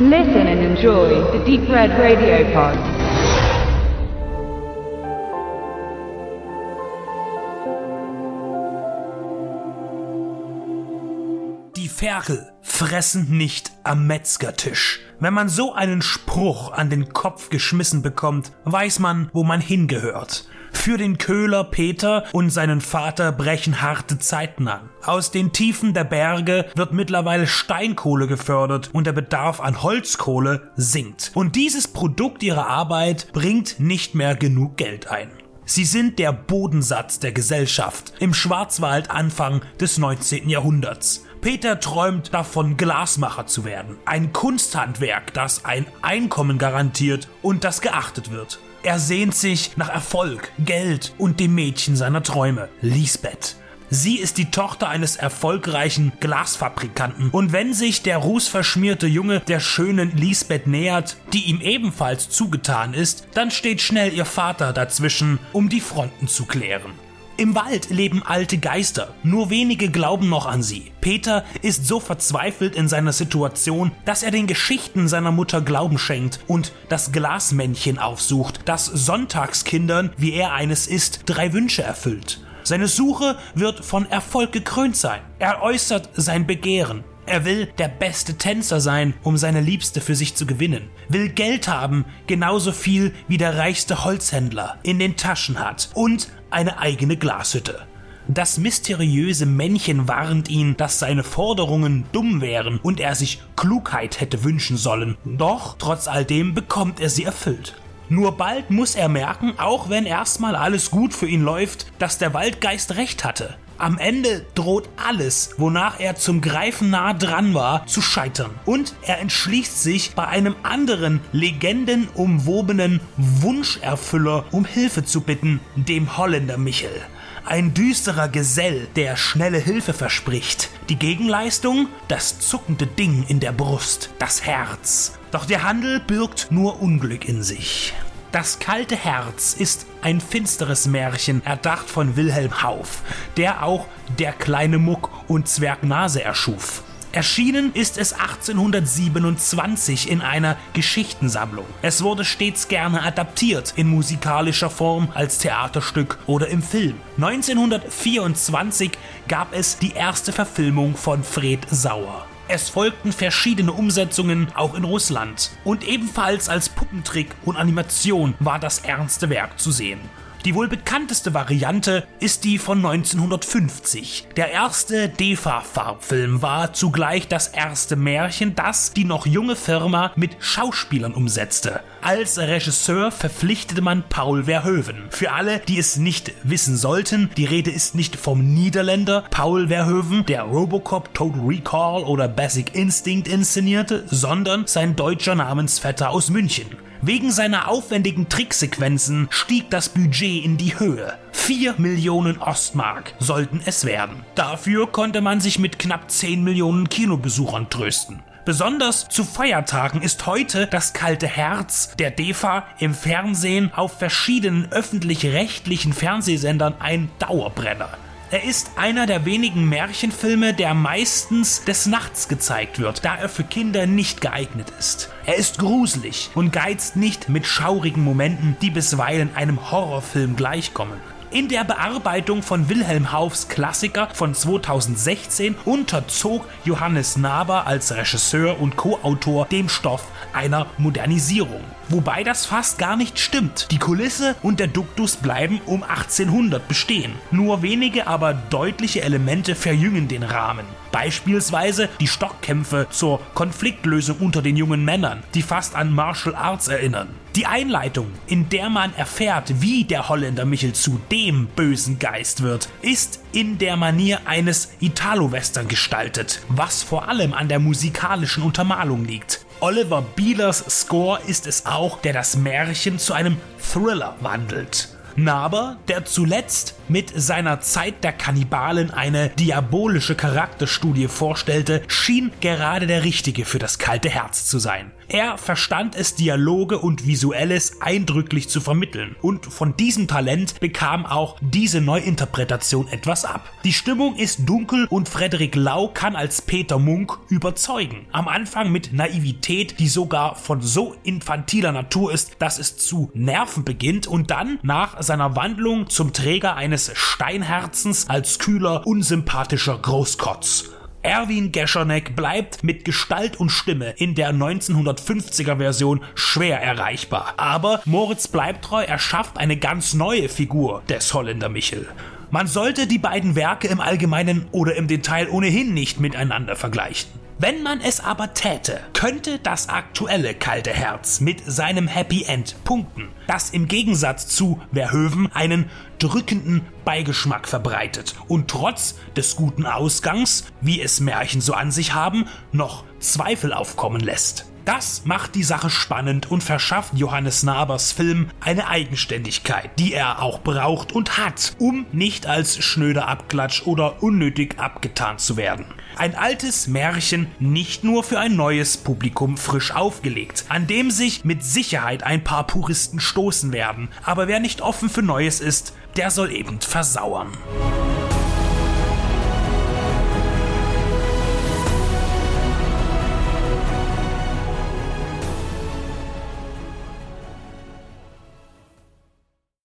Listen and enjoy the Deep Red Radio Pod. Die Ferkel fressen nicht am Metzgertisch. Wenn man so einen Spruch an den Kopf geschmissen bekommt, weiß man, wo man hingehört. Für den Köhler Peter und seinen Vater brechen harte Zeiten an. Aus den Tiefen der Berge wird mittlerweile Steinkohle gefördert und der Bedarf an Holzkohle sinkt. Und dieses Produkt ihrer Arbeit bringt nicht mehr genug Geld ein. Sie sind der Bodensatz der Gesellschaft im Schwarzwald Anfang des 19. Jahrhunderts. Peter träumt davon, Glasmacher zu werden. Ein Kunsthandwerk, das ein Einkommen garantiert und das geachtet wird. Er sehnt sich nach Erfolg, Geld und dem Mädchen seiner Träume, Lisbeth. Sie ist die Tochter eines erfolgreichen Glasfabrikanten und wenn sich der rußverschmierte Junge der schönen Lisbeth nähert, die ihm ebenfalls zugetan ist, dann steht schnell ihr Vater dazwischen, um die Fronten zu klären. Im Wald leben alte Geister, nur wenige glauben noch an sie. Peter ist so verzweifelt in seiner Situation, dass er den Geschichten seiner Mutter Glauben schenkt und das Glasmännchen aufsucht, das Sonntagskindern, wie er eines ist, drei Wünsche erfüllt. Seine Suche wird von Erfolg gekrönt sein. Er äußert sein Begehren. Er will der beste Tänzer sein, um seine Liebste für sich zu gewinnen. Will Geld haben, genauso viel wie der reichste Holzhändler in den Taschen hat. Und eine eigene Glashütte. Das mysteriöse Männchen warnt ihn, dass seine Forderungen dumm wären und er sich Klugheit hätte wünschen sollen. Doch trotz all dem bekommt er sie erfüllt. Nur bald muss er merken, auch wenn erstmal alles gut für ihn läuft, dass der Waldgeist recht hatte. Am Ende droht alles, wonach er zum Greifen nah dran war, zu scheitern. Und er entschließt sich, bei einem anderen legendenumwobenen Wunscherfüller um Hilfe zu bitten, dem Holländer Michel. Ein düsterer Gesell, der schnelle Hilfe verspricht. Die Gegenleistung? Das zuckende Ding in der Brust, das Herz. Doch der Handel birgt nur Unglück in sich. Das kalte Herz ist ein finsteres Märchen, erdacht von Wilhelm Hauff, der auch Der kleine Muck und Zwergnase erschuf. Erschienen ist es 1827 in einer Geschichtensammlung. Es wurde stets gerne adaptiert, in musikalischer Form, als Theaterstück oder im Film. 1924 gab es die erste Verfilmung von Fred Sauer. Es folgten verschiedene Umsetzungen auch in Russland. Und ebenfalls als Puppentrick und Animation war das ernste Werk zu sehen. Die wohl bekannteste Variante ist die von 1950. Der erste DEFA-Farbfilm war zugleich das erste Märchen, das die noch junge Firma mit Schauspielern umsetzte. Als Regisseur verpflichtete man Paul Verhoeven. Für alle, die es nicht wissen sollten, die Rede ist nicht vom Niederländer Paul Verhoeven, der Robocop, Total Recall oder Basic Instinct inszenierte, sondern sein deutscher Namensvetter aus München. Wegen seiner aufwendigen Tricksequenzen stieg das Budget in die Höhe. 4 Millionen Ostmark sollten es werden. Dafür konnte man sich mit knapp 10 Millionen Kinobesuchern trösten. Besonders zu Feiertagen ist heute das kalte Herz der DEFA im Fernsehen auf verschiedenen öffentlich-rechtlichen Fernsehsendern ein Dauerbrenner. Er ist einer der wenigen Märchenfilme, der meistens des Nachts gezeigt wird, da er für Kinder nicht geeignet ist. Er ist gruselig und geizt nicht mit schaurigen Momenten, die bisweilen einem Horrorfilm gleichkommen. In der Bearbeitung von Wilhelm Haufs Klassiker von 2016 unterzog Johannes Naber als Regisseur und Co-Autor dem Stoff einer Modernisierung. Wobei das fast gar nicht stimmt. Die Kulisse und der Duktus bleiben um 1800 bestehen. Nur wenige, aber deutliche Elemente verjüngen den Rahmen. Beispielsweise die Stockkämpfe zur Konfliktlösung unter den jungen Männern, die fast an Martial Arts erinnern. Die Einleitung, in der man erfährt, wie der Holländer Michel zu dem bösen Geist wird, ist in der Manier eines Italo-Western gestaltet, was vor allem an der musikalischen Untermalung liegt. Oliver Bielers Score ist es auch, der das Märchen zu einem Thriller wandelt. Naber, der zuletzt mit seiner Zeit der Kannibalen eine diabolische Charakterstudie vorstellte, schien gerade der Richtige für das kalte Herz zu sein. Er verstand es, Dialoge und Visuelles eindrücklich zu vermitteln. Und von diesem Talent bekam auch diese Neuinterpretation etwas ab. Die Stimmung ist dunkel und Frederik Lau kann als Peter Munk überzeugen. Am Anfang mit Naivität, die sogar von so infantiler Natur ist, dass es zu nerven beginnt und dann nach seiner Wandlung zum Träger eines Steinherzens als kühler, unsympathischer Großkotz. Erwin Gescherneck bleibt mit Gestalt und Stimme in der 1950er Version schwer erreichbar. Aber Moritz bleibt treu, er schafft eine ganz neue Figur des Holländer Michel. Man sollte die beiden Werke im Allgemeinen oder im Detail ohnehin nicht miteinander vergleichen. Wenn man es aber täte, könnte das aktuelle kalte Herz mit seinem Happy End punkten, das im Gegensatz zu Verhöven einen drückenden Beigeschmack verbreitet und trotz des guten Ausgangs, wie es Märchen so an sich haben, noch Zweifel aufkommen lässt. Das macht die Sache spannend und verschafft Johannes Nabers Film eine Eigenständigkeit, die er auch braucht und hat, um nicht als schnöder Abklatsch oder unnötig abgetan zu werden. Ein altes Märchen nicht nur für ein neues Publikum frisch aufgelegt, an dem sich mit Sicherheit ein paar Puristen stoßen werden. Aber wer nicht offen für Neues ist, der soll eben versauern.